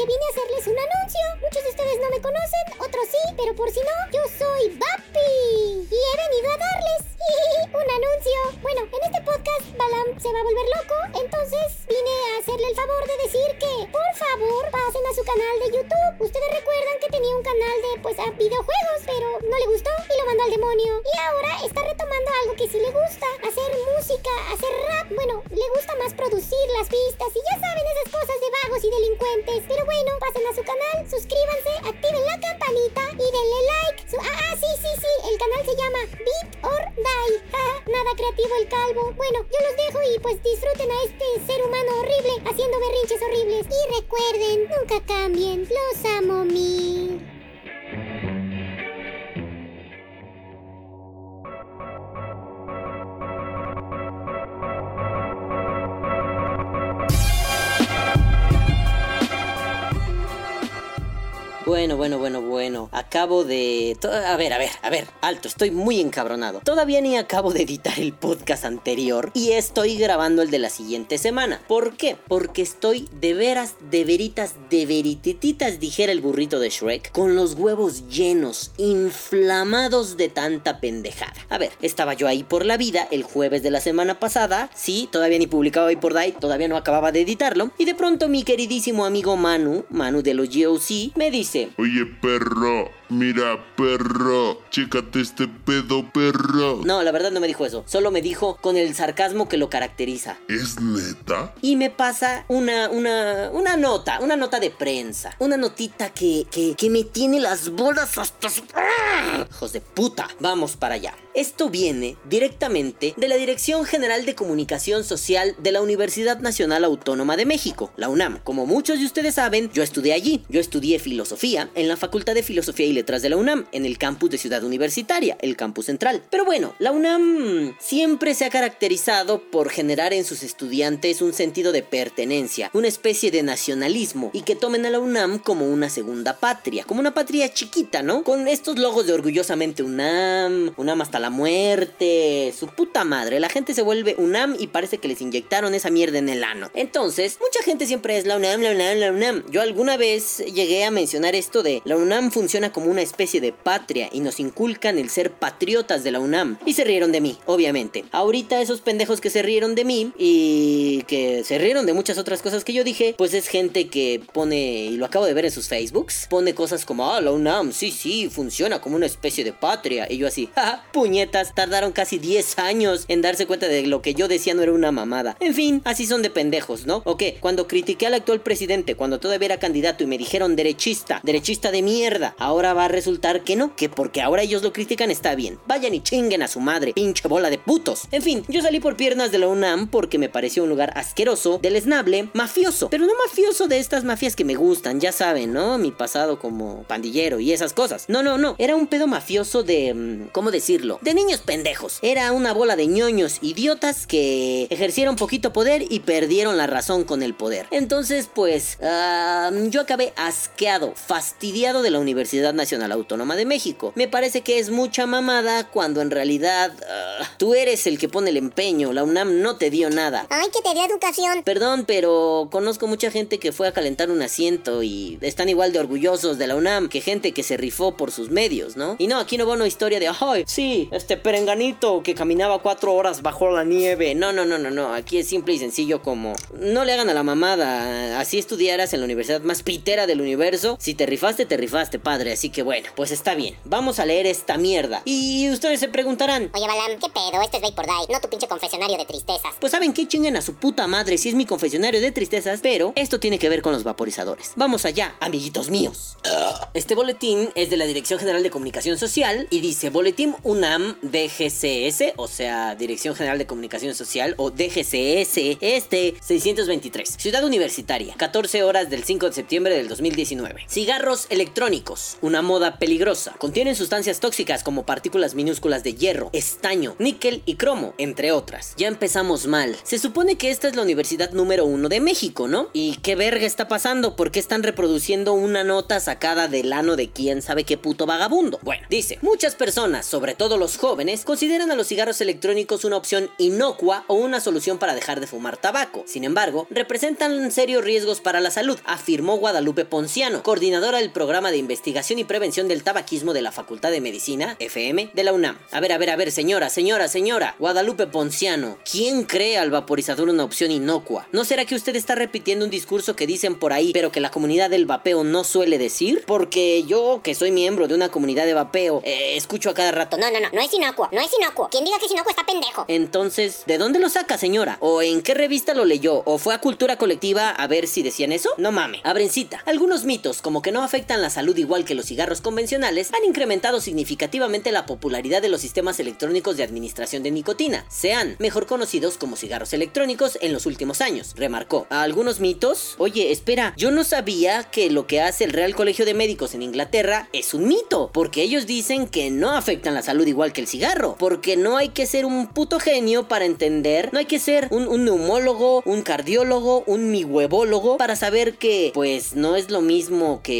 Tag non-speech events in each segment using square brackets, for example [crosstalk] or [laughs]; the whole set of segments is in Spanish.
porque vine a hacerles un anuncio. Muchos de ustedes no me conocen, otros sí, pero por si no, yo soy Bapi y he venido a darles [laughs] un anuncio. Bueno, en este podcast Balam se va a volver loco, entonces vine a hacerle el favor de decir que, por favor, pasen a su canal de YouTube. Ustedes recuerdan que tenía un canal de, pues, a videojuegos, pero no le gustó y lo mandó al demonio. Y ahora está retomando algo que sí le gusta, hacer música, hacer rap. Bueno, le gusta más producir las pistas y ya saben esas cosas de vagos y delincuentes. Pero bueno, pasen a su canal, suscríbanse, activen la campanita y denle like. ah, ah, sí, sí, sí, el canal se llama Beat or Die. Nada creativo el calvo. Bueno, yo los dejo y pues disfruten a este ser humano horrible haciendo berrinches horribles. Y recuerden, nunca cambien. Los amo mil. Bueno, bueno, bueno, bueno. Acabo de... A ver, a ver, a ver. Alto, estoy muy encabronado. Todavía ni acabo de editar el podcast anterior y estoy grabando el de la siguiente semana. ¿Por qué? Porque estoy de veras, de veritas, de veritititas, dijera el burrito de Shrek, con los huevos llenos, inflamados de tanta pendejada. A ver, estaba yo ahí por la vida el jueves de la semana pasada. Sí, todavía ni publicaba hoy por Dai, todavía no acababa de editarlo. Y de pronto mi queridísimo amigo Manu, Manu de los GOC, me dice Oye, perro, mira, perro, chécate este pedo, perro. No, la verdad no me dijo eso. Solo me dijo con el sarcasmo que lo caracteriza. ¿Es neta? Y me pasa una, una, una nota, una nota de prensa. Una notita que, que, que me tiene las bolas hasta... ¡Ah! Hijos de puta. Vamos para allá. Esto viene directamente de la Dirección General de Comunicación Social de la Universidad Nacional Autónoma de México, la UNAM. Como muchos de ustedes saben, yo estudié allí. Yo estudié filosofía en la Facultad de Filosofía y Letras de la UNAM, en el campus de Ciudad Universitaria, el campus central. Pero bueno, la UNAM siempre se ha caracterizado por generar en sus estudiantes un sentido de pertenencia, una especie de nacionalismo, y que tomen a la UNAM como una segunda patria, como una patria chiquita, ¿no? Con estos logos de orgullosamente UNAM, UNAM hasta la muerte, su puta madre. La gente se vuelve UNAM y parece que les inyectaron esa mierda en el ano. Entonces, mucha gente siempre es la UNAM, la UNAM, la UNAM. Yo alguna vez llegué a mencionar esto de la UNAM funciona como una especie de patria y nos inculcan el ser patriotas de la UNAM. Y se rieron de mí, obviamente. Ahorita esos pendejos que se rieron de mí y que se rieron de muchas otras cosas que yo dije, pues es gente que pone, y lo acabo de ver en sus Facebooks, pone cosas como, ah, la UNAM, sí, sí, funciona como una especie de patria. Y yo así, ja, puñetas, tardaron casi 10 años en darse cuenta de lo que yo decía no era una mamada. En fin, así son de pendejos, ¿no? ¿O qué? Cuando critiqué al actual presidente, cuando todavía era candidato y me dijeron derechista, derechista de mierda, ahora va a resultar que no, que porque ahora ellos lo critican está bien. Vayan y chinguen a su madre, pinche bola de putos. En fin, yo salí por piernas de la UNAM porque me pareció un lugar asqueroso, deleznable, mafioso, pero no mafioso de estas mafias que me gustan, ya saben, ¿no? Mi pasado como pandillero y esas cosas. No, no, no, era un pedo mafioso de... Mm, ¿Cómo decirlo? De niños pendejos. Era una bola de ñoños idiotas que ejercieron poquito poder y perdieron la razón con el poder. Entonces, pues, yo acabé asqueado, fastidiado de la Universidad Nacional Autónoma de México. Me parece que es mucha mamada cuando en realidad ah, tú eres el que pone el empeño. La UNAM no te dio nada. Ay, que te dio educación. Perdón, pero conozco mucha gente que fue a calentar un asiento y están igual de orgullosos de la UNAM que gente que se rifó por sus medios, ¿no? Y no, aquí no va una historia de, ay, sí, este perenganito que caminaba cuatro horas bajo la nieve. No, no, no, no, no. Aquí es simple y sencillo como, no le hagan a la mamada. Así estudiaras en la universidad más pitera del universo. Si te rifaste, te rifaste, padre. Así que bueno, pues está bien. Vamos a leer esta mierda. Y ustedes se preguntarán, Oye, Balam, ¿qué pedo? Este es Bay por Die, no tu pinche confesionario de tristezas. Pues saben qué chinguen a su puta madre si es mi confesionario de tristezas, pero esto tiene que ver con los vaporizadores. Vamos allá, amiguitos míos. Este boletín es de la Dirección General de Comunicación Social y dice Boletín UNAM DGCS, o sea, Dirección General de Comunicación Social o DGCS, este 623. Ciudad Universitaria, 14 horas del 5 de septiembre del 2019. Cigarros electrónicos, una moda peligrosa. Contienen sustancias tóxicas como partículas minúsculas de hierro, estaño, níquel y cromo, entre otras. Ya empezamos mal. Se supone que esta es la universidad número uno de México, ¿no? ¿Y qué verga está pasando? ¿Por qué están reproduciendo una nota sacada del ano de quién sabe qué puto vagabundo? Bueno, dice, muchas personas, sobre todo los jóvenes, consideran a los cigarros electrónicos una opción inocua o una solución para dejar de fumar tabaco. Sin embargo, representan serios riesgos para la salud, afirmó Guadalupe Ponciano, coordinadora del programa de investigación y prevención del tabaquismo de la Facultad de Medicina, FM, de la UNAM. A ver, a ver, a ver, señora, señora, señora, Guadalupe Ponciano, ¿quién cree al vaporizador una opción inocua? ¿No será que usted está repitiendo un discurso que dicen por ahí, pero que la comunidad del vapeo no suele decir? Porque yo, que soy miembro de una comunidad de vapeo, eh, escucho a cada rato. No, no, no, no es inocuo, no es inocuo. Quien diga que es inocuo está pendejo. Entonces, ¿de dónde lo saca, señora? ¿O en qué revista lo leyó? ¿O fue a Cultura Colectiva a ver si decían eso? No mame. Abrencita. Algunos mitos, como que no afectan la salud igual que los cigarros convencionales, han incrementado significativamente la popularidad de los sistemas electrónicos de administración de nicotina, sean mejor conocidos como cigarros electrónicos en los últimos años, remarcó. ¿A algunos mitos? Oye, espera, yo no sabía que lo que hace el Real Colegio de Médicos en Inglaterra es un mito, porque ellos dicen que no afectan la salud igual que el cigarro, porque no hay que ser un puto genio para entender, no hay que ser un, un neumólogo, un cardiólogo, un mihuevólogo para saber que pues no es lo mismo que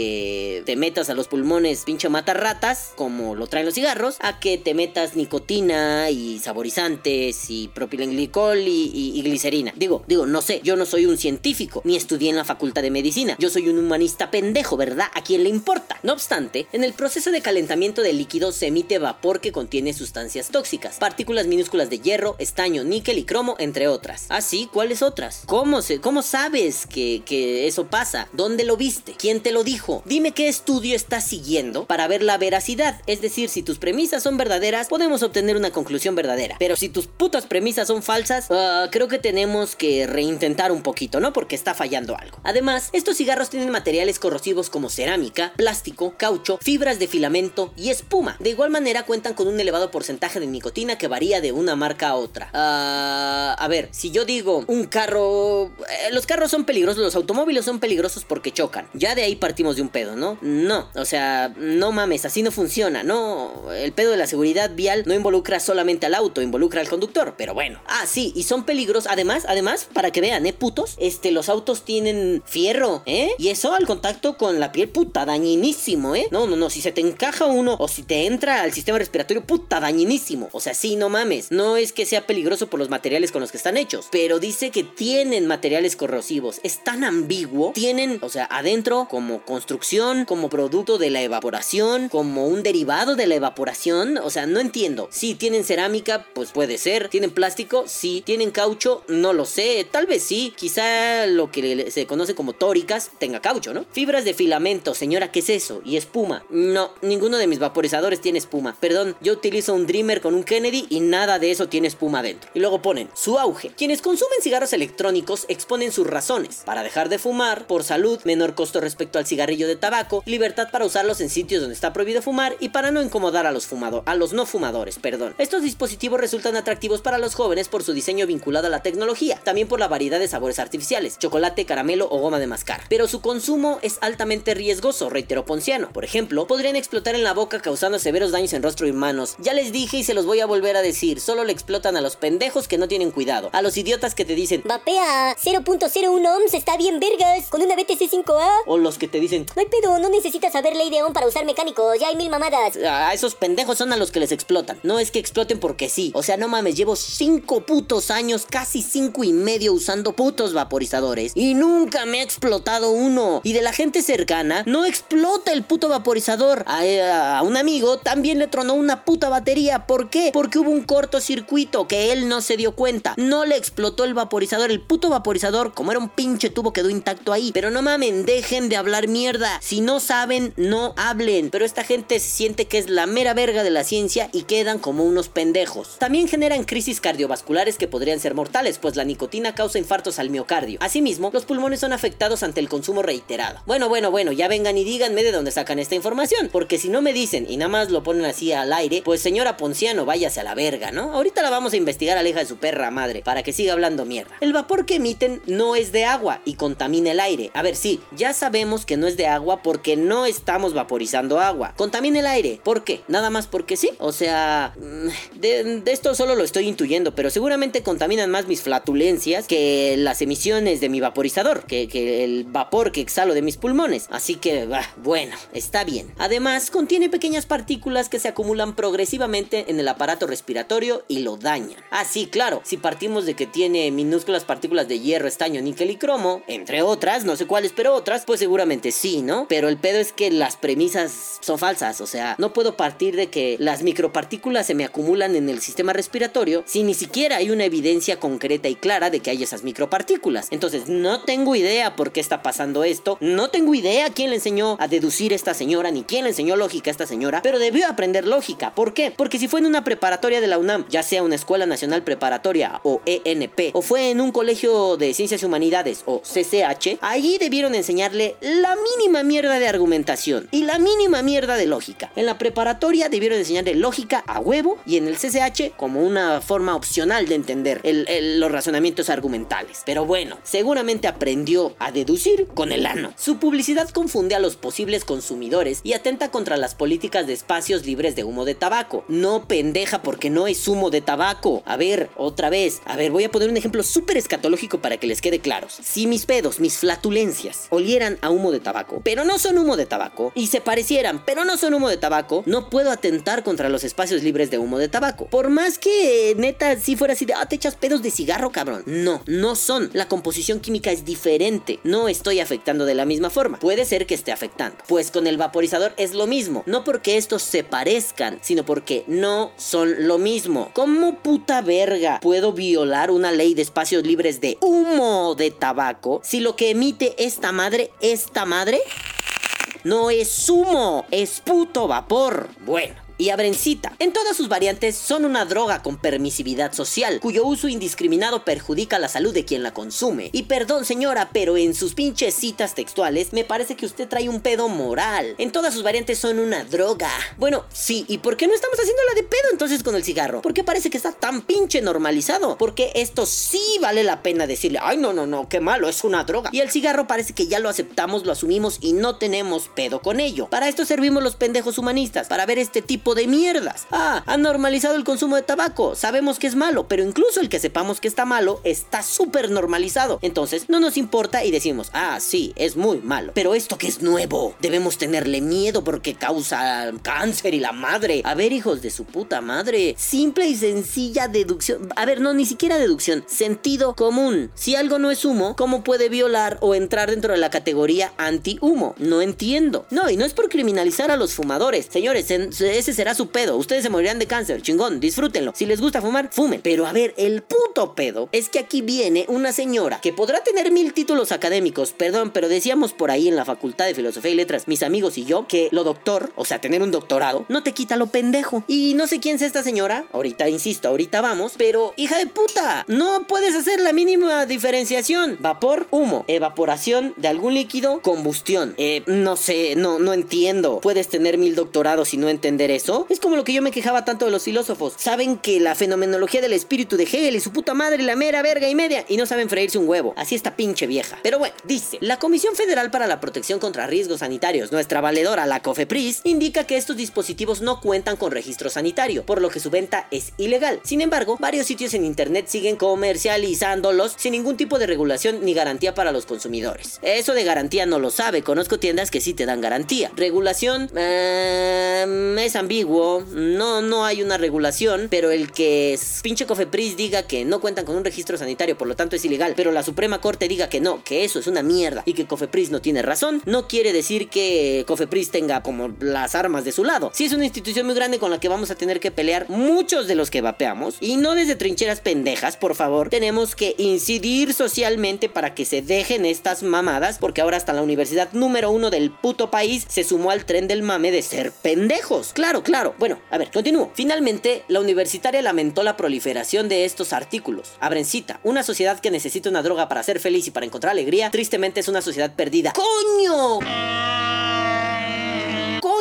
te metas a los pulmones pinche mata ratas como lo traen los cigarros, a que te metas nicotina y saborizantes y propilenglicol y, y, glicerina. Digo, digo, no sé, yo no soy un científico, ni estudié en la facultad de medicina, yo soy un humanista pendejo, ¿verdad? ¿A quién le importa? No obstante, en el proceso de calentamiento del líquido se emite vapor que contiene sustancias tóxicas, partículas minúsculas de hierro, estaño, níquel y cromo, entre otras. ¿Ah, sí? ¿Cuáles otras? ¿Cómo, se, cómo sabes que, que eso pasa? ¿Dónde lo viste? ¿Quién te lo dijo? Dime qué estudio estás siguiendo para ver la veracidad. Es decir, si tus premisas son verdaderas, podemos obtener una conclusión verdadera. Pero si tus putas premisas son falsas, uh, creo que tenemos que reintentar un poquito, ¿no? Porque está fallando algo. Además, estos cigarros tienen materiales corrosivos como cerámica, plástico, caucho, fibras de filamento y espuma. De igual manera cuentan con un elevado porcentaje de nicotina que varía de una marca a otra. Uh, a ver, si yo digo un carro... Eh, los carros son peligrosos, los automóviles son peligrosos porque chocan. Ya de ahí partimos de un pedo, ¿no? No, o sea, no mames, así no funciona, ¿no? El pedo de la seguridad vial no involucra solamente al auto, involucra al conductor, pero bueno. Ah, sí, y son peligrosos. Además, además, para que vean, ¿eh, putos? Este, los autos tienen fierro, ¿eh? Y eso al contacto con la piel, puta, dañinísimo, ¿eh? No, no, no, si se te encaja uno o si te entra al sistema respiratorio, puta, dañinísimo. O sea, sí, no mames. No es que sea peligroso por los materiales con los que están hechos, pero dice que tienen materiales corrosivos. Es tan ambiguo. Tienen, o sea, adentro como construcción, como producto de la evaporación, como un derivado de la evaporación. O sea, no entiendo. Si tienen cerámica, pues puede ser. Tienen plástico, sí. Tienen caucho, no lo sé. Tal vez sí. Quizá lo que se conoce como tóricas tenga caucho, ¿no? Fibras de filamento, señora, ¿qué es eso? Y espuma. No, ninguno de mis vaporizadores tiene espuma. Perdón, yo utilizo un Dreamer con un Kennedy y nada de eso tiene espuma dentro. Y luego ponen su auge. Quienes consumen cigarros electrónicos exponen sus razones. Para dejar de fumar, por salud, menor costo respecto al cigarrillo de tabaco, libertad para usarlos en sitios donde está prohibido fumar y para no incomodar a los fumadores, a los no fumadores, perdón. Estos dispositivos resultan atractivos para los jóvenes por su diseño vinculado a la tecnología, también por la variedad de sabores artificiales, chocolate, caramelo o goma de mascar. Pero su consumo es altamente riesgoso, reiteró Ponciano. Por ejemplo, podrían explotar en la boca causando severos daños en rostro y manos. Ya les dije y se los voy a volver a decir, solo le explotan a los pendejos que no tienen cuidado, a los idiotas que te dicen Vapea 0.01 ohms está bien vergas con una BTC5A. o los que te dicen No hay pedo, no necesitas saber ley de ohm para usar mecánicos, ya hay mil mamadas. a esos pendejos son a los que les explotan. No es que exploten porque sí. O sea, no mames, llevo cinco putos años, casi cinco y medio usando putos vaporizadores. Y nunca me ha explotado uno. Y de la gente cercana, no explota el puto vaporizador. A, a un amigo también le tronó una puta batería. ¿Por qué? Porque hubo un cortocircuito que él no se dio cuenta. No le explotó el vaporizador. El puto vaporizador, como era un pinche tubo, quedó intacto ahí. Pero no mamen, dejen de hablar mierda. Si no saben, no hablen. Pero esta gente se siente que es la mera verga de la ciencia y quedan como unos pendejos. También generan crisis cardiovasculares que podrían ser mortales, pues la nicotina causa infartos al miocardio. Asimismo, los pulmones son afectados ante el consumo reiterado. Bueno, bueno, bueno, ya vengan y díganme de dónde sacan esta información, porque si no me dicen y nada más lo ponen así al aire, pues señora Ponciano, váyase a la verga, ¿no? Ahorita la vamos a investigar a la hija de su perra madre para que siga hablando mierda. El vapor que emiten no es de agua y contamina el aire. A ver, sí, ya sabemos que no es de agua porque no estamos vaporizando agua. Contamina el aire. ¿Por qué? Nada más porque sí. O sea, mm, de, de esto solo lo estoy intuyendo, pero seguramente contaminan más mis flatulencias que las emisiones de mi vaporizador, que, el vapor que exhalo de mis pulmones. Así que, bueno, está bien. Además, contiene pequeñas partículas que se acumulan progresivamente en el aparato respiratorio y lo dañan. Ah, sí, claro, si partimos de que tiene minúsculas partículas de hierro, estaño, níquel y cromo, entre otras, no sé cuáles, pero otras, pues seguramente sí, ¿no? Pero el pedo es que las premisas son falsas, o sea, no puedo partir de que las micropartículas se me acumulan en el sistema respiratorio si ni siquiera hay una evidencia concreta y clara de que hay esas micropartículas. Entonces, no tengo idea por qué está pasando esto, no tengo idea quién le enseñó a deducir esta señora, ni quién le enseñó lógica a esta señora, pero debió aprender lógica. ¿Por qué? Porque si fue en una preparatoria de la UNAM, ya sea una Escuela Nacional Preparatoria o ENP, o fue en un colegio de Ciencias y Humanidades o CCH, allí debieron enseñarle la mínima mierda de argumentación y la mínima mierda de lógica. En la preparatoria debieron enseñarle lógica a huevo y en el CCH como una forma opcional de entender los razonamientos argumentales. Pero bueno, seguramente aprendió a deducir con el ano. Su publicidad confunde a los posibles consumidores y atenta contra las políticas de espacios libres de humo de tabaco. No pendeja porque no es humo de tabaco. A ver, otra vez. A ver, voy a poner un ejemplo súper escatológico para que les quede claros. Si mis pedos, mis flatulencias, olieran a humo de tabaco, pero no son humo de tabaco, y se parecieran, pero no son humo de tabaco, no puedo atentar contra los espacios libres de humo de tabaco. Por más que neta si fuera así de, ah, te echas pedos de cigarro, cabrón. No, no son. La composición química es diferente. No estoy afectando de la misma forma. Puede ser que esté afectando. Pues con el vaporizador es lo mismo. No porque estos se parezcan, sino porque no son lo mismo. ¿Cómo puta verga puedo violar una ley de espacios libres de humo de tabaco si lo que emite esta madre, esta madre, no es humo, es puto vapor? Bueno y abrencita. En todas sus variantes son una droga con permisividad social, cuyo uso indiscriminado perjudica la salud de quien la consume. Y perdón señora, pero en sus pinches citas textuales me parece que usted trae un pedo moral. En todas sus variantes son una droga. Bueno, sí, ¿y por qué no estamos haciendo la de pedo entonces con el cigarro? ¿Por qué parece que está tan pinche normalizado? Porque esto sí vale la pena decirle, ay no, no, no, qué malo, es una droga. Y el cigarro parece que ya lo aceptamos, lo asumimos y no tenemos pedo con ello. Para esto servimos los pendejos humanistas, para ver este tipo de mierdas. Ah, han normalizado el consumo de tabaco. Sabemos que es malo, pero incluso el que sepamos que está malo está súper normalizado. Entonces no nos importa y decimos, ah, sí, es muy malo. Pero esto que es nuevo, debemos tenerle miedo porque causa cáncer y la madre. A ver, hijos de su puta madre. Simple y sencilla deducción. A ver, no, ni siquiera deducción. Sentido común. Si algo no es humo, ¿cómo puede violar o entrar dentro de la categoría anti-humo? No entiendo. No, y no es por criminalizar a los fumadores. Señores, ese será su pedo. Ustedes se morirán de cáncer, chingón, disfrútenlo. Si les gusta fumar, fumen. Pero a ver, el puto pedo es que aquí viene una señora que podrá tener mil títulos académicos, perdón, pero decíamos por ahí en la Facultad de Filosofía y Letras, mis amigos y yo, que lo doctor, o sea, tener un doctorado, no te quita lo pendejo. Y no sé quién es esta señora, ahorita insisto, ahorita vamos, pero hija de puta, no puedes hacer la mínima diferenciación. Vapor, humo, evaporación de algún líquido, combustión. Eh, no sé, no, no entiendo. Puedes tener mil doctorados y no entender eso. Es como lo que yo me quejaba tanto de los filósofos. Saben que la fenomenología del espíritu de Hegel y su puta madre la mera verga y media y no saben freírse un huevo. Así está pinche vieja. Pero bueno, dice, la Comisión Federal para la Protección contra Riesgos Sanitarios, nuestra valedora, la COFEPRIS, indica que estos dispositivos no cuentan con registro sanitario, por lo que su venta es ilegal. Sin embargo, varios sitios en internet siguen comercializándolos sin ningún tipo de regulación ni garantía para los consumidores. Eso de garantía no lo sabe, conozco tiendas que sí te dan garantía. Regulación eh, es ambigua no, no hay una regulación, pero el que pinche Cofepris diga que no cuentan con un registro sanitario, por lo tanto es ilegal, pero la Suprema Corte diga que no, que eso es una mierda y que Cofepris no tiene razón, no quiere decir que Cofepris tenga como las armas de su lado. Si es una institución muy grande con la que vamos a tener que pelear muchos de los que vapeamos y no desde trincheras pendejas, por favor, tenemos que incidir socialmente para que se dejen estas mamadas, porque ahora hasta la universidad número uno del puto país se sumó al tren del mame de ser pendejos. Claro, claro. Bueno, a ver, continúo. Finalmente, la universitaria lamentó la proliferación de estos artículos. Abren cita. Una sociedad que necesita una droga para ser feliz y para encontrar alegría, tristemente es una sociedad perdida. ¡Coño!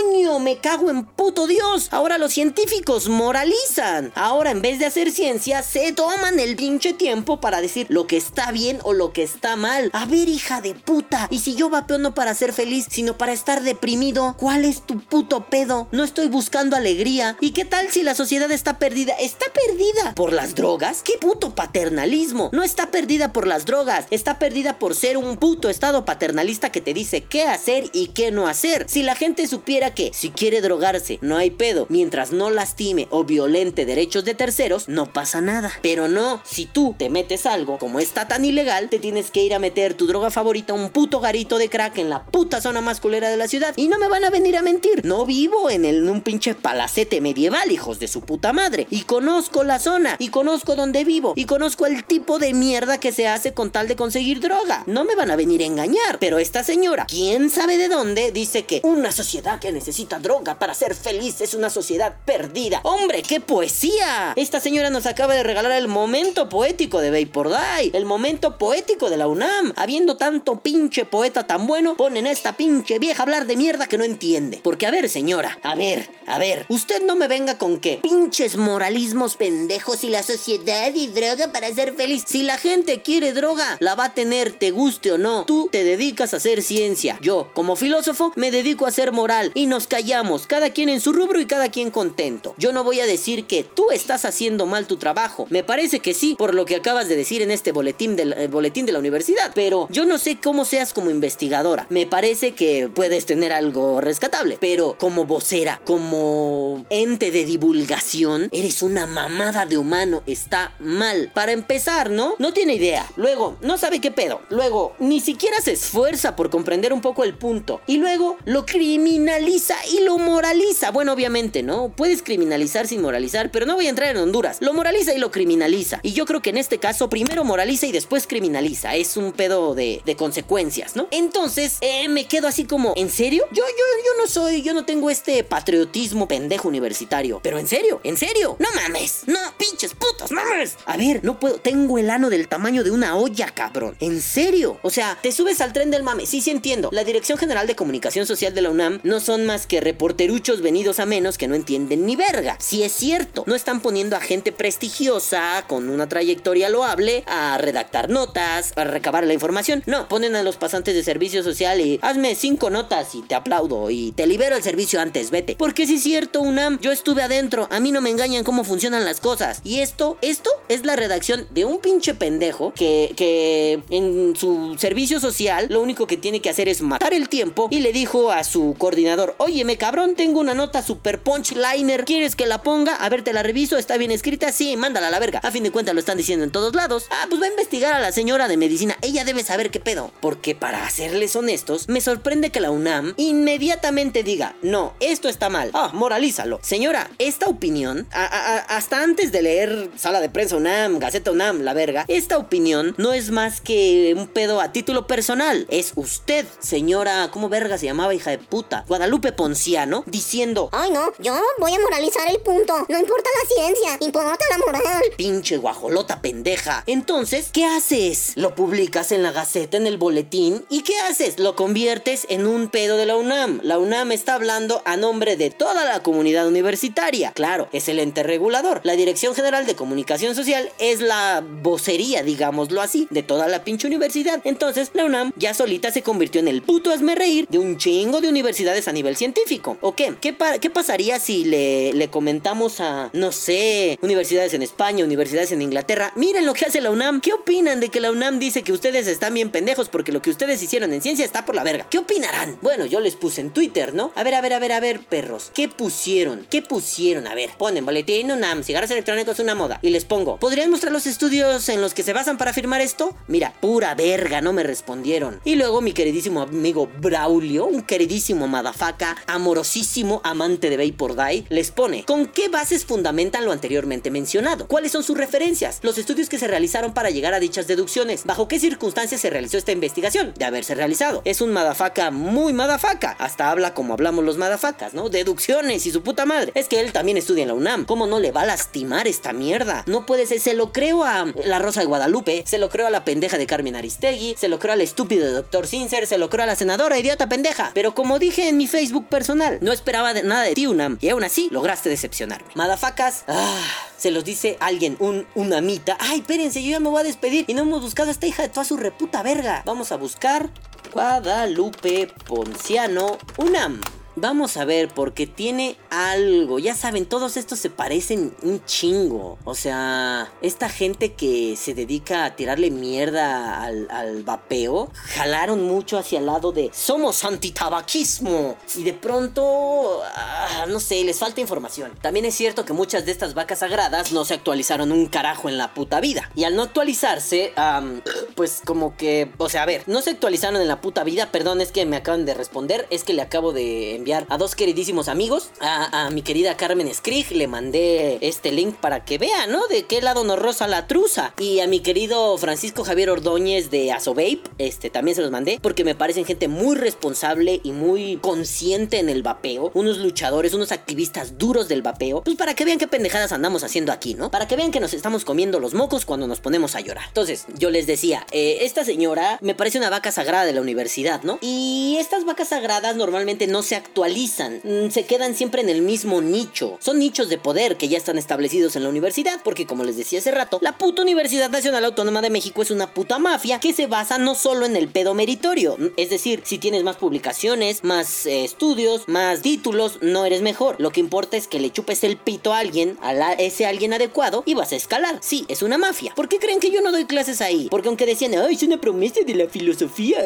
Mío, me cago en puto Dios. Ahora los científicos moralizan. Ahora en vez de hacer ciencia, se toman el pinche tiempo para decir lo que está bien o lo que está mal. A ver, hija de puta. Y si yo vapeo no para ser feliz, sino para estar deprimido, ¿cuál es tu puto pedo? No estoy buscando alegría. ¿Y qué tal si la sociedad está perdida? Está perdida por las drogas. ¿Qué puto paternalismo? No está perdida por las drogas. Está perdida por ser un puto estado paternalista que te dice qué hacer y qué no hacer. Si la gente supiera que si quiere drogarse, no hay pedo, mientras no lastime o violente derechos de terceros, no pasa nada. Pero no, si tú te metes algo, como está tan ilegal, te tienes que ir a meter tu droga favorita, un puto garito de crack en la puta zona más culera de la ciudad. Y no me van a venir a mentir, no vivo en, el, un pinche palacete medieval, hijos de su puta madre. Y conozco la zona, y conozco dónde vivo, y conozco el tipo de mierda que se hace con tal de conseguir droga. No me van a venir a engañar, pero esta señora, quién sabe de dónde, dice que una sociedad que necesita droga para ser feliz es una sociedad perdida. ¡Hombre, qué poesía! Esta señora nos acaba de regalar el momento poético de Vapor Day, el momento poético de la UNAM. Habiendo tanto pinche poeta tan bueno, ponen a esta pinche vieja a hablar de mierda que no entiende. Porque a ver, señora, a ver, a ver, usted no me venga con que pinches moralismos pendejos y la sociedad y droga para ser feliz. Si la gente quiere droga, la va a tener, te guste o no. Tú te dedicas a hacer ciencia. Yo, como filósofo, me dedico a hacer moral y nos callamos, cada quien en su rubro y cada quien contento. Yo no voy a decir que tú estás haciendo mal tu trabajo. Me parece que sí, por lo que acabas de decir en este boletín, del, eh, boletín de la universidad. Pero yo no sé cómo seas como investigadora. Me parece que puedes tener algo rescatable. Pero como vocera, como ente de divulgación, eres una mamada de humano. Está mal. Para empezar, ¿no? No tiene idea. Luego, no sabe qué pedo. Luego, ni siquiera se esfuerza por comprender un poco el punto. Y luego lo criminaliza y lo moraliza. Bueno, obviamente, ¿no? Puedes criminalizar sin moralizar, pero no voy a entrar en Honduras. Lo moraliza y lo criminaliza. Y yo creo que en este caso, primero moraliza y después criminaliza. Es un pedo de, de consecuencias, ¿no? Entonces, eh, me quedo así como, ¿en serio? Yo, yo, yo no soy, yo no tengo este patriotismo pendejo universitario. Pero en serio, en serio, no mames. No, pinches putos, mames. A ver, no puedo, tengo el ano del tamaño de una olla, cabrón. En serio. O sea, te subes al tren del mame. Sí, sí entiendo. La Dirección General de Comunicación Social de la UNAM no son más que reporteruchos venidos a menos que no entienden ni verga. Sí es cierto. No están poniendo a gente prestigiosa con una trayectoria loable a redactar notas, a recabar la información. No, ponen a los pasantes de servicio social y hazme cinco notas y te aplaudo y te libero el servicio antes, vete. Porque sí es cierto, UNAM, yo estuve adentro, a mí no me engañan cómo funcionan las cosas. Y esto, esto es la redacción de un pinche pendejo que, que en su servicio social lo único que tiene que hacer es matar el tiempo y le dijo a su coordinador, óyeme cabrón, tengo una nota super punchliner, ¿quieres que la ponga? A ver, te la reviso, está bien escrita, sí, mándala a la verga. A fin de cuentas lo están diciendo en todos lados. Ah, pues va a investigar a la señora de medicina, ella debe saber qué pedo. Porque para serles honestos, me sorprende que la UNAM inmediatamente diga, no, esto está mal. Ah, moralízalo. Señora, esta opinión, hasta antes de leer Sala de Prensa UNAM, Gaceta UNAM, la verga, esta opinión no es más que un pedo a título personal. Es usted, señora, ¿cómo verga se llamaba hija de puta? Guadalupe Ponciano, diciendo, Ay, no, yo voy a moralizar el punto. No importa la ciencia, importa la moral. pinche guajolota pendeja. Entonces, ¿qué haces? Lo publicas en la Gaceta, en el boletín, ¿y qué haces? Lo conviertes en un pedo de la UNAM. La UNAM está hablando a nombre de toda la comunidad universitaria. Claro, es el ente regulador. La Dirección General de Comunicación Social es la vocería, digámoslo así, de toda la pinche universidad. Entonces, la UNAM ya solita se convirtió en el puto hazme reír de un chingo de universidades a nivel científico. ¿O qué? ¿Qué, pa- qué pasaría si le, le comentamos a, no sé, universidades en España, universidades en Inglaterra? Miren lo que hace la UNAM. ¿Qué opinan de que la UNAM dice que ustedes están bien pendejos porque lo que ustedes hicieron en ciencia está por la verga? ¿Qué opinarán? Bueno, yo les puse en Twitter, ¿no? A ver, a ver, a ver, a ver, perros. ¿Qué pusieron? ¿Qué pusieron? A ver, ponen boletín UNAM, cigarros electrónicos una moda. Y les pongo, ¿podrían mostrar los estudios en los que se basan para afirmar esto? Mira, pura verga, no me respondieron. Y luego mi queridísimo amigo Braulio, un queridísimo amorosísimo amante de Vapor Day, les pone, ¿con qué bases fundamentan lo anteriormente mencionado? ¿Cuáles son sus referencias? Los estudios que se realizaron para llegar a dichas deducciones. ¿Bajo qué circunstancias se realizó esta investigación? De haberse realizado. Es un madafaca muy madafaca. Hasta habla como hablamos los madafacas, ¿no? Deducciones y su puta madre. Es que él también estudia en la UNAM. ¿Cómo no le va a lastimar esta mierda? No puede ser, se lo creo a la Rosa de Guadalupe, se lo creo a la pendeja de Carmen Aristegui, se lo creo al estúpido de Dr. Sincer, se lo creo a la senadora idiota pendeja. Pero como dije en mi Facebook personal, no esperaba de nada de ti, Unam, y aún así lograste decepcionarme. Madafacas, ah, se los dice alguien, un unamita. Ay, espérense, yo ya me voy a despedir y no hemos buscado a esta hija de toda su reputa verga. Vamos a buscar Guadalupe Ponciano Unam. Vamos a ver, porque tiene algo. Ya saben, todos estos se parecen un chingo. O sea, esta gente que se dedica a tirarle mierda al, al vapeo, jalaron mucho hacia el lado de somos antitabaquismo. Y de pronto, ah, no sé, les falta información. También es cierto que muchas de estas vacas sagradas no se actualizaron un carajo en la puta vida. Y al no actualizarse, [coughs] pues como que, o sea, a ver, no se actualizaron en la puta vida. Perdón, es que me acaban de responder. Es que le acabo de enviar a dos queridísimos amigos. A, mi querida Carmen Skrig le mandé este link para que vea, ¿no? De qué lado nos roza la truza. Y a mi querido Francisco Javier Ordóñez de Asovape, este también se los mandé porque me parecen gente muy responsable y muy consciente en el vapeo. Unos luchadores, unos activistas duros del vapeo. Pues para que vean qué pendejadas andamos haciendo aquí, ¿no? Para que vean que nos estamos comiendo los mocos cuando nos ponemos a llorar. Entonces, yo les decía, eh, esta señora me parece una vaca sagrada de la universidad, ¿no? Y estas vacas sagradas normalmente no se actualizan Mm, se quedan siempre en el mismo nicho. Son nichos de poder que ya están establecidos en la universidad, porque como les decía hace rato, la puta Universidad Nacional Autónoma de México es una puta mafia que se basa no solo en el pedo meritorio, mm, es decir, si tienes más publicaciones, más eh, estudios, más títulos, no eres mejor. Lo que importa es que le chupes el pito a alguien, a ese alguien adecuado, y vas a escalar. Sí, es una mafia. ¿Por qué creen que yo no doy clases ahí? Porque aunque decían, ay, es una promesa de la filosofía.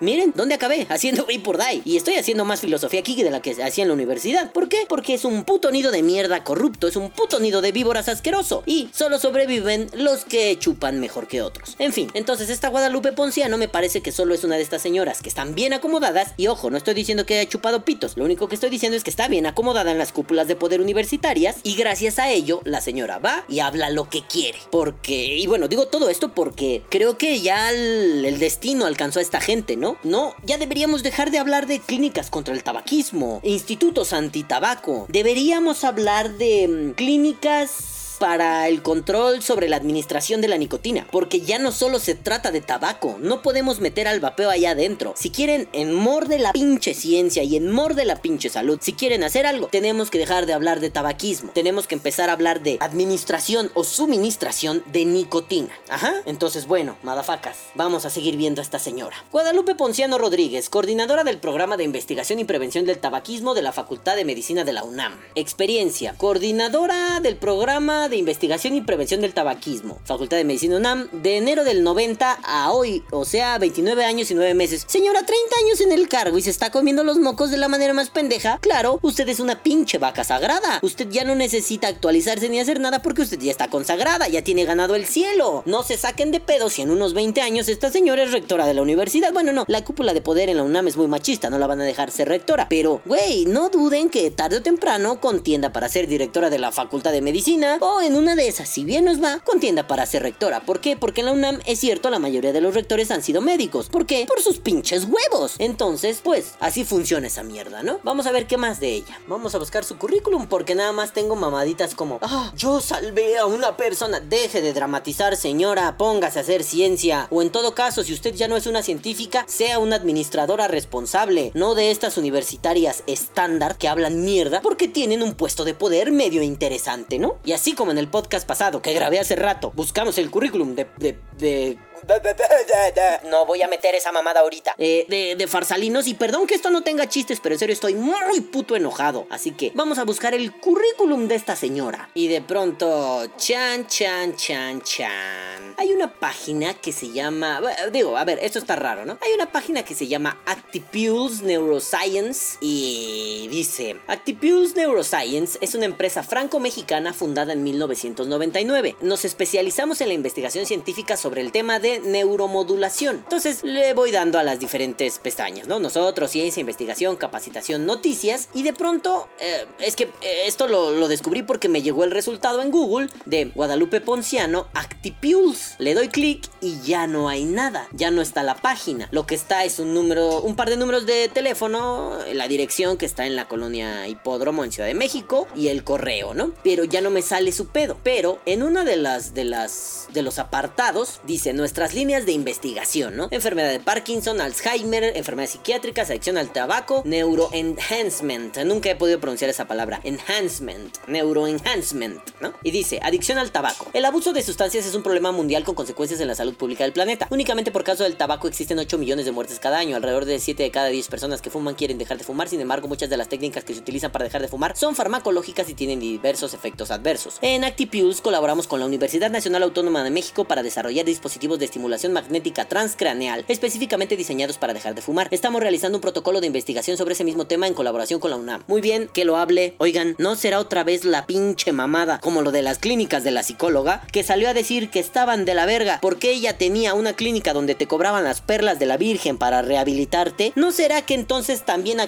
Miren, ¿dónde acabé? Haciendo por Die. Y estoy haciendo más filosofía aquí de la que hacía en la universidad. ¿Por qué? Porque es un puto nido de mierda corrupto, es un puto nido de víboras asqueroso. Y solo sobreviven los que chupan mejor que otros. En fin, entonces esta Guadalupe Ponciano me parece que solo es una de estas señoras que están bien acomodadas. Y ojo, no estoy diciendo que haya chupado pitos. Lo único que estoy diciendo es que está bien acomodada en las cúpulas de poder universitarias. Y gracias a ello, la señora va y habla lo que quiere. Porque, y bueno, digo todo esto porque creo que ya el destino alcanzó a esta gente, ¿no? No, ya deberíamos dejar de hablar de clínicas contra el tabaquismo, institutos antitabaco. Deberíamos hablar de mm, clínicas para el control sobre la administración de la nicotina, porque ya no solo se trata de tabaco, no podemos meter al vapeo allá adentro. Si quieren en mor de la pinche ciencia y en mor de la pinche salud, si quieren hacer algo, tenemos que dejar de hablar de tabaquismo, tenemos que empezar a hablar de administración o suministración de nicotina. Ajá, entonces bueno, madafacas, vamos a seguir viendo a esta señora. Guadalupe Ponciano Rodríguez, coordinadora del programa de investigación y prevención del tabaquismo de la Facultad de Medicina de la UNAM. Experiencia, coordinadora del programa de Investigación y Prevención del Tabaquismo, Facultad de Medicina UNAM, de enero del 90 a hoy, o sea, 29 años y 9 meses. Señora, 30 años en el cargo y se está comiendo los mocos de la manera más pendeja. Claro, usted es una pinche vaca sagrada. Usted ya no necesita actualizarse ni hacer nada porque usted ya está consagrada, ya tiene ganado el cielo. No se saquen de pedo si en unos 20 años esta señora es rectora de la universidad. Bueno, no, la cúpula de poder en la UNAM es muy machista, no la van a dejar ser rectora. Pero, güey, no duden que tarde o temprano contienda para ser directora de la Facultad de Medicina o en una de esas, si bien nos va, contienda para ser rectora. ¿Por qué? Porque en la UNAM es cierto, la mayoría de los rectores han sido médicos. ¿Por qué? Por sus pinches huevos. Entonces, pues, así funciona esa mierda, ¿no? Vamos a ver qué más de ella. Vamos a buscar su currículum porque nada más tengo mamaditas como, ah, yo salvé a una persona. Deje de dramatizar, señora, póngase a hacer ciencia. O en todo caso, si usted ya no es una científica, sea una administradora responsable, no de estas universitarias estándar que hablan mierda porque tienen un puesto de poder medio interesante, ¿no? Y así como en el podcast pasado que grabé hace rato, buscamos el currículum de, de, de [laughs] no voy a meter esa mamada ahorita. Eh, de, de, farsalinos. Y perdón que esto no tenga chistes, pero en serio estoy muy puto enojado. Así que vamos a buscar el currículum de esta señora. Y de pronto, chan, chan, chan, chan. Hay una página que se llama. Digo, a ver, esto está raro, ¿no? Hay una página que se llama Actipules Neuroscience. Y dice: Actipules Neuroscience es una empresa franco-mexicana fundada en 1999. Nos especializamos en la investigación científica sobre el tema de de neuromodulación. Entonces le voy dando a las diferentes pestañas, ¿no? Nosotros, ciencia, investigación, capacitación, noticias. Y de pronto, eh, es que eh, esto lo, descubrí porque me llegó el resultado en Google de Guadalupe Ponciano Actipules. Le doy clic y ya no hay nada, ya no está la página. Lo que está es un número, un par de números de teléfono, la dirección que está en la colonia Hipódromo en Ciudad de México y el correo, ¿no? Pero ya no me sale su pedo. Pero en una de las de las de los apartados dice nuestras líneas de investigación, ¿no? Enfermedad de Parkinson, Alzheimer, enfermedades psiquiátricas, adicción al tabaco, neuroenhancement. Nunca he podido pronunciar esa palabra. Enhancement, neuroenhancement, ¿no? Y dice adicción al tabaco. El abuso de sustancias es un problema mundial con consecuencias en la salud pública del planeta. Únicamente por causa del tabaco existen 8 millones de muertes cada año. Alrededor de 7 de cada 10 personas que fuman quieren dejar de fumar. Sin embargo, muchas de las técnicas que se utilizan para dejar de fumar son farmacológicas y tienen diversos efectos adversos. En ActiPulse colaboramos con la Universidad Nacional Autónoma de México para desarrollar dispositivos de estimulación magnética transcraneal específicamente diseñados para dejar de fumar. Estamos realizando un protocolo de investigación sobre ese mismo tema en colaboración con la UNAM. Muy bien, que lo hable. Oigan, no será otra vez la pinche mamada como lo de las clínicas de la psicóloga que salió a decir que estaban de la verga porque ella tenía una clínica donde te cobraban las perlas de la Virgen para rehabilitarte. ¿No será que entonces también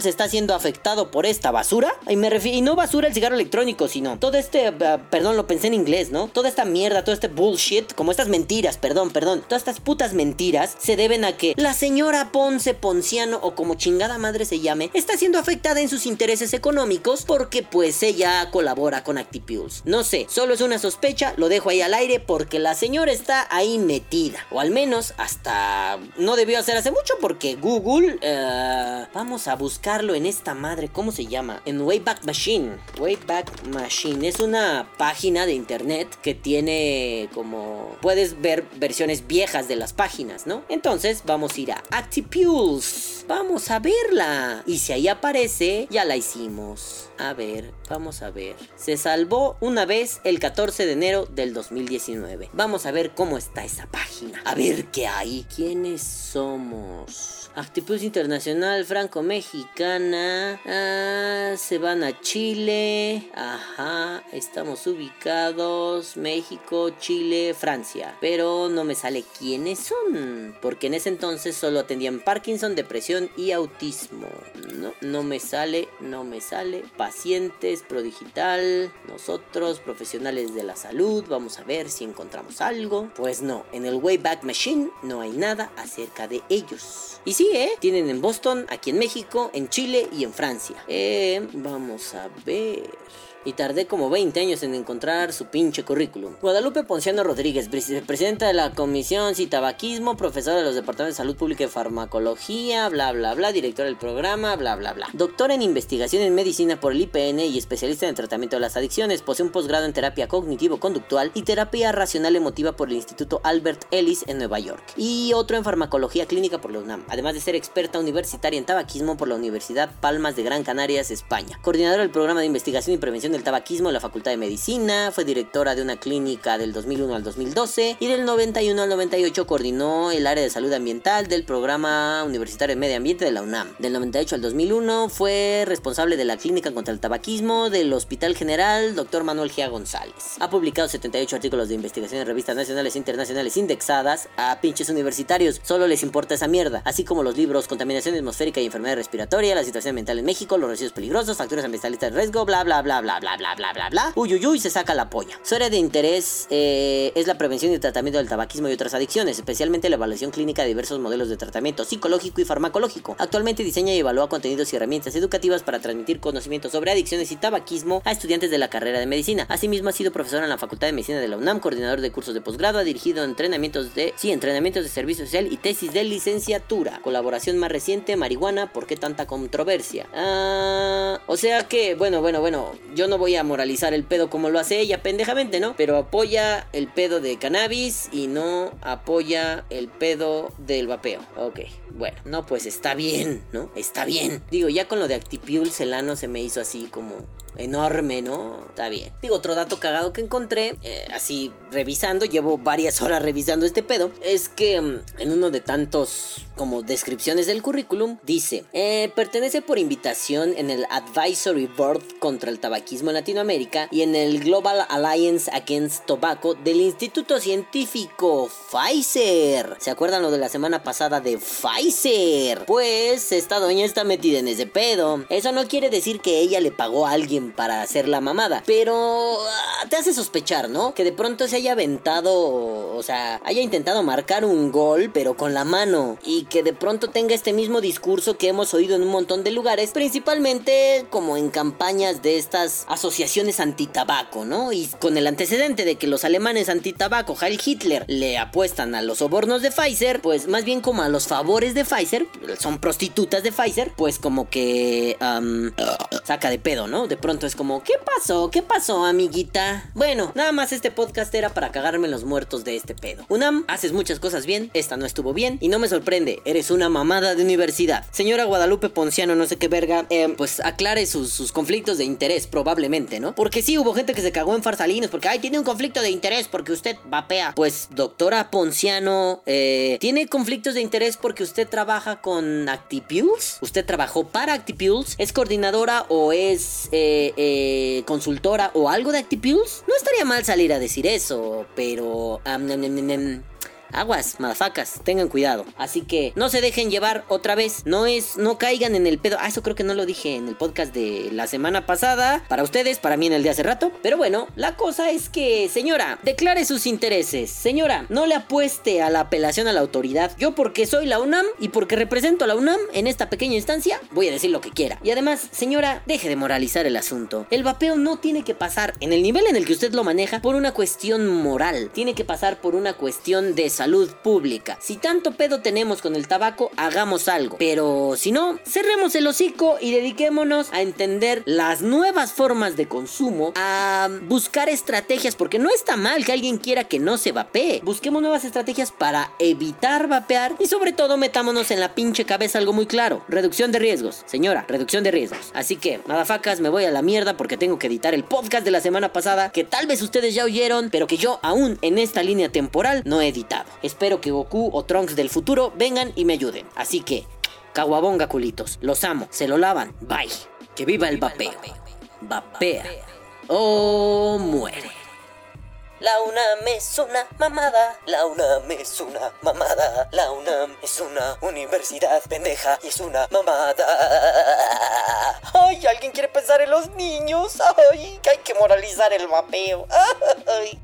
se está siendo afectado por esta basura? Y me refiero, y no basura el cigarro electrónico, sino todo este, uh, perdón, lo pensé en inglés, ¿no? Toda esta mierda, todo este bullshit, como estas mentiras, perdón, perdón, todas estas putas mentiras se deben a que la señora Ponce Ponciano o como chingada madre se llame, está siendo afectada en sus intereses económicos porque pues ella colabora con Actipules. No sé, solo es una sospecha, lo dejo ahí al aire porque la señora está ahí metida, o al menos hasta no debió hacer hace mucho porque Google, uh, vamos a buscarlo en esta madre, ¿cómo se llama? En Wayback Machine. Wayback Machine es una página de internet que tiene como puedes ver versiones viejas de las páginas, ¿no? Entonces vamos a ir a ActiPulse. Vamos a verla. Y si ahí aparece, ya la hicimos. A ver, vamos a ver. Se salvó una vez el 14 de enero del 2019. Vamos a ver cómo está esa página. A ver qué hay. ¿Quiénes somos? Actipus Internacional Franco-Mexicana. Ah, se van a Chile. Ajá, estamos ubicados. México, Chile, Francia. Pero no me sale quiénes son. Porque en ese entonces solo atendían Parkinson, depresión y autismo. No, no me sale, no me sale. Pacientes, Prodigital. Nosotros, profesionales de la salud. Vamos a ver si encontramos algo. Pues no, en el Wayback Machine no hay nada acerca de ellos. Y sí, ¿eh? Tienen en Boston, aquí en México, en Chile y en Francia. Eh, vamos a ver y tardé como 20 años en encontrar su pinche currículum. Guadalupe Ponciano Rodríguez, presidenta de la Comisión Tabaquismo, profesora de los Departamentos de Salud Pública y Farmacología, bla bla bla, directora del programa, bla bla bla. Doctora en investigación en medicina por el IPN y especialista en el tratamiento de las adicciones, posee un posgrado en terapia cognitivo-conductual y terapia racional emotiva por el Instituto Albert Ellis en Nueva York. Y otro en farmacología clínica por la UNAM, además de ser experta universitaria en tabaquismo por la Universidad Palmas de Gran Canarias, España. Coordinadora del programa de investigación y prevención del tabaquismo en la Facultad de Medicina, fue directora de una clínica del 2001 al 2012 y del 91 al 98 coordinó el área de salud ambiental del programa universitario de medio ambiente de la UNAM. Del 98 al 2001 fue responsable de la clínica contra el tabaquismo del Hospital General Dr. Manuel Gia González. Ha publicado 78 artículos de investigación en revistas nacionales e internacionales indexadas a pinches universitarios. Solo les importa esa mierda, así como los libros Contaminación atmosférica y enfermedad respiratoria, la situación ambiental en México, los residuos peligrosos, factores ambientales de riesgo, bla bla bla bla bla bla bla bla bla. Uy uy uy, se saca la polla. Su área de interés eh, es la prevención y tratamiento del tabaquismo y otras adicciones, especialmente la evaluación clínica de diversos modelos de tratamiento psicológico y farmacológico. Actualmente diseña y evalúa contenidos y herramientas educativas para transmitir conocimientos sobre adicciones y tabaquismo a estudiantes de la carrera de medicina. Asimismo ha sido profesor en la Facultad de Medicina de la UNAM, coordinador de cursos de posgrado, ha dirigido entrenamientos de sí, entrenamientos de servicio social y tesis de licenciatura. Colaboración más reciente, marihuana, ¿por qué tanta controversia? Ah, o sea que, bueno, bueno, bueno, yo no voy a moralizar el pedo como lo hace ella pendejamente, ¿no? Pero apoya el pedo de cannabis y no apoya el pedo del vapeo. Ok, Bueno, no, pues está bien, ¿no? Está bien. Digo, ya con lo de Actipules el ano se me hizo así como enorme, ¿no? Está bien. Digo, otro dato cagado que encontré, eh, así revisando, llevo varias horas revisando este pedo, es que mm, en uno de tantos como descripciones del currículum dice, eh, pertenece por invitación en el Advisory Board contra el tabaquismo en Latinoamérica y en el Global Alliance Against Tobacco del Instituto Científico Pfizer. ¿Se acuerdan lo de la semana pasada de Pfizer? Pues esta doña está metida en ese pedo. Eso no quiere decir que ella le pagó a alguien para hacer la mamada, pero ah, te hace sospechar, ¿no? Que de pronto se haya aventado, o sea, haya intentado marcar un gol, pero con la mano, y que de pronto tenga este mismo discurso que hemos oído en un montón de lugares, principalmente como en campañas de estas asociaciones antitabaco, ¿no? Y con el antecedente de que los alemanes antitabaco, Heil Hitler, le apuestan a los sobornos de Pfizer, pues más bien como a los favores de Pfizer, son prostitutas de Pfizer, pues como que saca de pedo, ¿no? De pronto es como, ¿qué pasó? ¿Qué pasó, amiguita? Bueno, nada más este podcast era para cagarme los muertos de este pedo. Unam, haces muchas cosas bien, esta no estuvo bien, y no me sorprende, eres una mamada de universidad. Señora Guadalupe Ponciano, no sé qué verga, eh, pues aclare sus, conflictos de interés, probablemente, ¿no? Porque sí hubo gente que se cagó en farsalinos, porque, ay, tiene un conflicto de interés porque usted vapea. Pues, doctora Ponciano, eh, ¿tiene conflictos de interés porque usted trabaja con Actipules? ¿Usted trabajó para Actipules? ¿Es coordinadora o es... Eh, eh, consultora o algo de Actipules, no estaría mal salir a decir eso, pero... Aguas, madafacas, tengan cuidado. Así que no se dejen llevar otra vez. No es, no caigan en el pedo. Ah, eso creo que no lo dije en el podcast de la semana pasada. Para ustedes, para mí en el de hace rato. Pero bueno, la cosa es que, señora, declare sus intereses. Señora, no le apueste a la apelación a la autoridad. Yo porque soy la UNAM y porque represento a la UNAM en esta pequeña instancia, voy a decir lo que quiera. Y además, señora, deje de moralizar el asunto. El vapeo no tiene que pasar en el nivel en el que usted lo maneja por una cuestión moral. Tiene que pasar por una cuestión de salud pública. Si tanto pedo tenemos con el tabaco, hagamos algo. Pero si no, cerremos el hocico y dediquémonos a entender las nuevas formas de consumo, a buscar estrategias, porque no está mal que alguien quiera que no se vapee. Busquemos nuevas estrategias para evitar vapear y sobre todo metámonos en la pinche cabeza algo muy claro. Reducción de riesgos. Señora, reducción de riesgos. Así que, madafacas, me voy a la mierda porque tengo que editar el podcast de la semana pasada que tal vez ustedes ya oyeron, pero que yo aún en esta línea temporal no he editado. Espero que Goku o Trunks del futuro vengan y me ayuden. Así que, caguabonga culitos, los amo, se lo lavan, bye. Que viva el vapeo. Vapea o muere. La UNAM es una mamada, la UNAM es una mamada, la UNAM es una universidad pendeja y es una mamada. Ay, alguien quiere pensar en los niños, ay, que hay que moralizar el vapeo. [laughs] Ay.